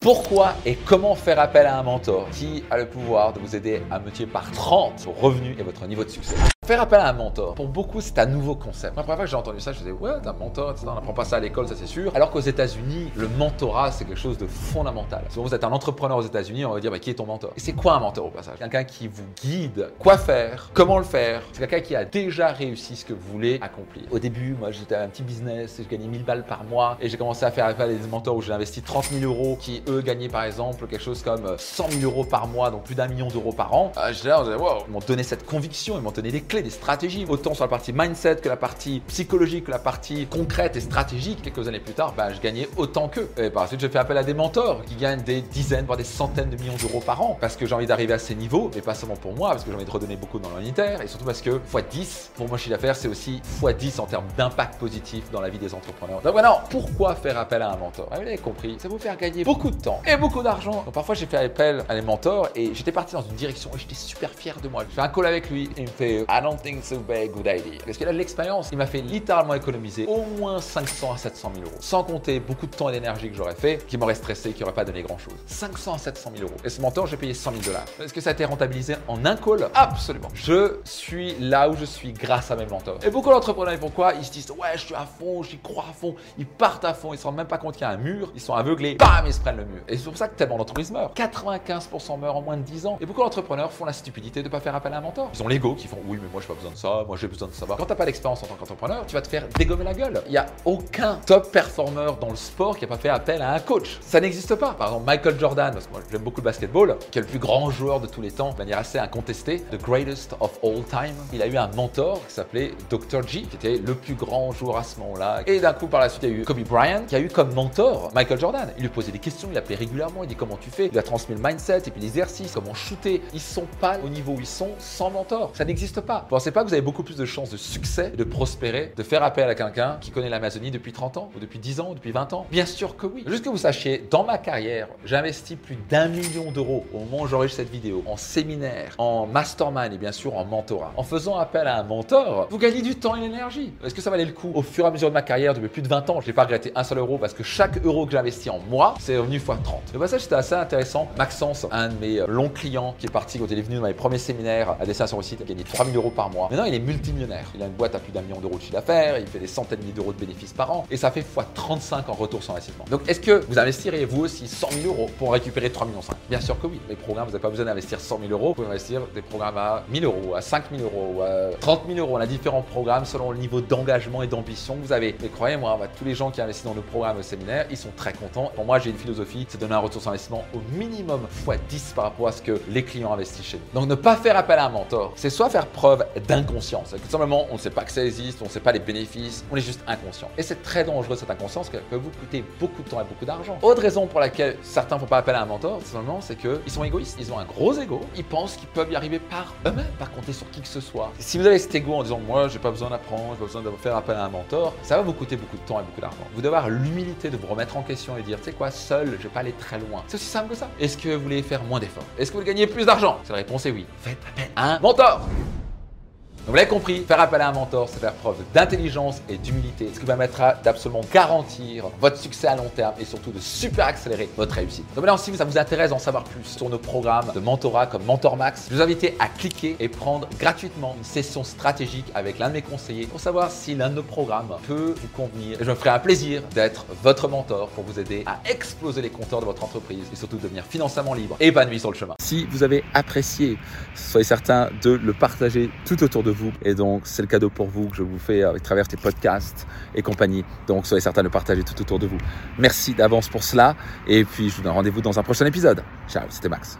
Pourquoi et comment faire appel à un mentor qui a le pouvoir de vous aider à multiplier par 30 vos revenus et votre niveau de succès? Faire appel à un mentor, pour beaucoup, c'est un nouveau concept. La première fois que j'ai entendu ça, je disais, ouais, t'as un mentor, on n'apprend pas ça à l'école, ça c'est sûr. Alors qu'aux États-Unis, le mentorat, c'est quelque chose de fondamental. Si vous êtes un entrepreneur aux États-Unis, on va dire, bah, qui est ton mentor? Et c'est quoi un mentor au passage? Quelqu'un qui vous guide quoi faire, comment le faire? C'est quelqu'un qui a déjà réussi ce que vous voulez accomplir. Au début, moi, j'étais un petit business, je gagnais 1000 balles par mois et j'ai commencé à faire appel à des mentors où j'ai investi 30 000 euros qui, eux, gagnaient par exemple quelque chose comme 100 000 euros par mois, donc plus d'un million d'euros par an. Euh, là, wow. Ils m'ont donné cette conviction, ils m'ont donné des clés, des stratégies autant sur la partie mindset que la partie psychologique, que la partie concrète et stratégique. Quelques années plus tard, bah, je gagnais autant qu'eux. Et par la suite, je fais appel à des mentors qui gagnent des dizaines, voire des centaines de millions d'euros par an parce que j'ai envie d'arriver à ces niveaux, mais pas seulement pour moi, parce que j'ai envie de redonner beaucoup dans l'unitaire et surtout parce que x10 pour moi chiffre d'affaires, c'est aussi x10 en termes d'impact positif dans la vie des entrepreneurs. Donc voilà, pourquoi faire appel à un mentor? Ah, Vous l'avez compris, ça vous faire gagner beaucoup de temps et beaucoup d'argent. Donc parfois, j'ai fait appel à des mentors et j'étais parti dans une direction et j'étais super fier de moi. Je fais un call avec lui et il me fait I don't think so bad good idea. Parce qu'il a l'expérience. Il m'a fait littéralement économiser au moins 500 à 700 000 euros. Sans compter beaucoup de temps et d'énergie que j'aurais fait, qui m'aurait stressé, qui n'aurait pas donné grand chose. 500 à 700 000 euros. Et ce mentor, j'ai payé 100 000 dollars. Est-ce que ça a été rentabilisé en un call? Absolument. Je suis là où je suis grâce à mes mentors. Et beaucoup d'entrepreneurs, pourquoi Ils se disent Ouais, je suis à fond, j'y crois à fond. Ils partent à fond, ils se rendent même pas compte qu'il y a un mur, ils sont aveuglés, bam, ils se prennent le mur. Et c'est pour ça que tellement d'entreprises meurent. 95% meurent en moins de 10 ans. Et beaucoup d'entrepreneurs font la stupidité de ne pas faire appel à un mentor. Ils ont l'ego qui font Oui, mais moi, je n'ai pas besoin de ça, moi, j'ai besoin de savoir. Quand t'as pas d'expérience en tant qu'entrepreneur, tu vas te faire dégommer la gueule. Il n'y a aucun top performer dans le sport qui n'a pas fait appel à un coach. Ça n'existe pas. Par exemple, Michael Jordan, parce que moi j'aime beaucoup le basketball, qui est le plus grand joueur de tous les temps, de manière assez incontestée, the greatest of all time. Il a eu un mentor qui s'appelait Dr. G, qui était le plus grand joueur à ce moment-là. Et d'un coup, par la suite, il y a eu Kobe Bryant, qui a eu comme mentor Michael Jordan. Il lui posait des questions, il l'appelait régulièrement, il dit comment tu fais, il lui a transmis le mindset et puis l'exercice, comment shooter. Ils sont pas au niveau où ils sont sans mentor. Ça n'existe pas. Pensez pas que vous avez beaucoup plus de chances de succès, de prospérer, de faire appel à quelqu'un qui connaît l'Amazonie depuis 30 ans, ou depuis 10 ans, ou depuis 20 ans? Bien sûr que oui. Juste que vous sachiez, dans ma carrière, j'ai investi plus d'un million d'euros au moment où j'enregistre cette vidéo, en séminaire, en mastermind et bien sûr en mentorat. En faisant appel à un mentor, vous gagnez du temps et l'énergie. Est-ce que ça valait le coup? Au fur et à mesure de ma carrière, depuis plus de 20 ans, je n'ai pas regretté un seul euro parce que chaque euro que j'ai investi en moi, c'est revenu x 30. Le passage, c'était assez intéressant. Maxence, un de mes euh, longs clients qui est parti quand il est venu dans mes premiers séminaires à destination site, il a gagné 3000 euros par mois. Maintenant, il est multimillionnaire. Il a une boîte à plus d'un million d'euros de chiffre d'affaires, il fait des centaines de milliers d'euros de bénéfices par an et ça fait x35 en retour sur investissement. Donc, est-ce que vous investirez vous aussi 100 000 euros pour récupérer 3 millions 5 Bien sûr que oui. Les programmes, vous n'avez pas besoin d'investir 100 000 euros, vous pouvez investir des programmes à 1000 euros, à 5 000 euros, à 30 000 euros. On a différents programmes selon le niveau d'engagement et d'ambition que vous avez. Et croyez-moi, bah, tous les gens qui investissent dans nos programmes au séminaire, ils sont très contents. Pour moi, j'ai une philosophie, c'est donner un retour sur investissement au minimum x 10 par rapport à ce que les clients investissent chez nous. Donc, ne pas faire appel à un mentor, c'est soit faire preuve d'inconscience. Tout simplement, on ne sait pas que ça existe, on ne sait pas les bénéfices, on est juste inconscient. Et c'est très dangereux cette inconscience qui peut vous coûter beaucoup de temps et beaucoup d'argent. Autre raison pour laquelle certains ne font pas appel à un mentor, simplement, c'est qu'ils sont égoïstes. Ils ont un gros ego. Ils pensent qu'ils peuvent y arriver par eux-mêmes, pas compter sur qui que ce soit. si vous avez cet ego en disant, moi, j'ai pas besoin d'apprendre, j'ai pas besoin de faire appel à un mentor, ça va vous coûter beaucoup de temps et beaucoup d'argent. Vous devez avoir l'humilité de vous remettre en question et dire, tu sais quoi, seul, je vais pas aller très loin. C'est aussi simple que ça. Est-ce que vous voulez faire moins d'efforts? Est-ce que vous voulez gagner plus d'argent? La réponse est oui, faites appel à un mentor vous l'avez compris, faire appel à un mentor, c'est faire preuve d'intelligence et d'humilité, ce qui permettra d'absolument garantir votre succès à long terme et surtout de super accélérer votre réussite. Donc maintenant, si ça vous intéresse d'en savoir plus sur nos programmes de mentorat comme Mentor Max, je vous invite à cliquer et prendre gratuitement une session stratégique avec l'un de mes conseillers pour savoir si l'un de nos programmes peut vous convenir. Et je me ferai un plaisir d'être votre mentor pour vous aider à exploser les compteurs de votre entreprise et surtout devenir financièrement libre et épanoui sur le chemin. Si vous avez apprécié, soyez certain de le partager tout autour de vous et donc, c'est le cadeau pour vous que je vous fais avec travers tes podcasts et compagnie. Donc, soyez certain de partager tout autour de vous. Merci d'avance pour cela. Et puis, je vous donne rendez-vous dans un prochain épisode. Ciao, c'était Max.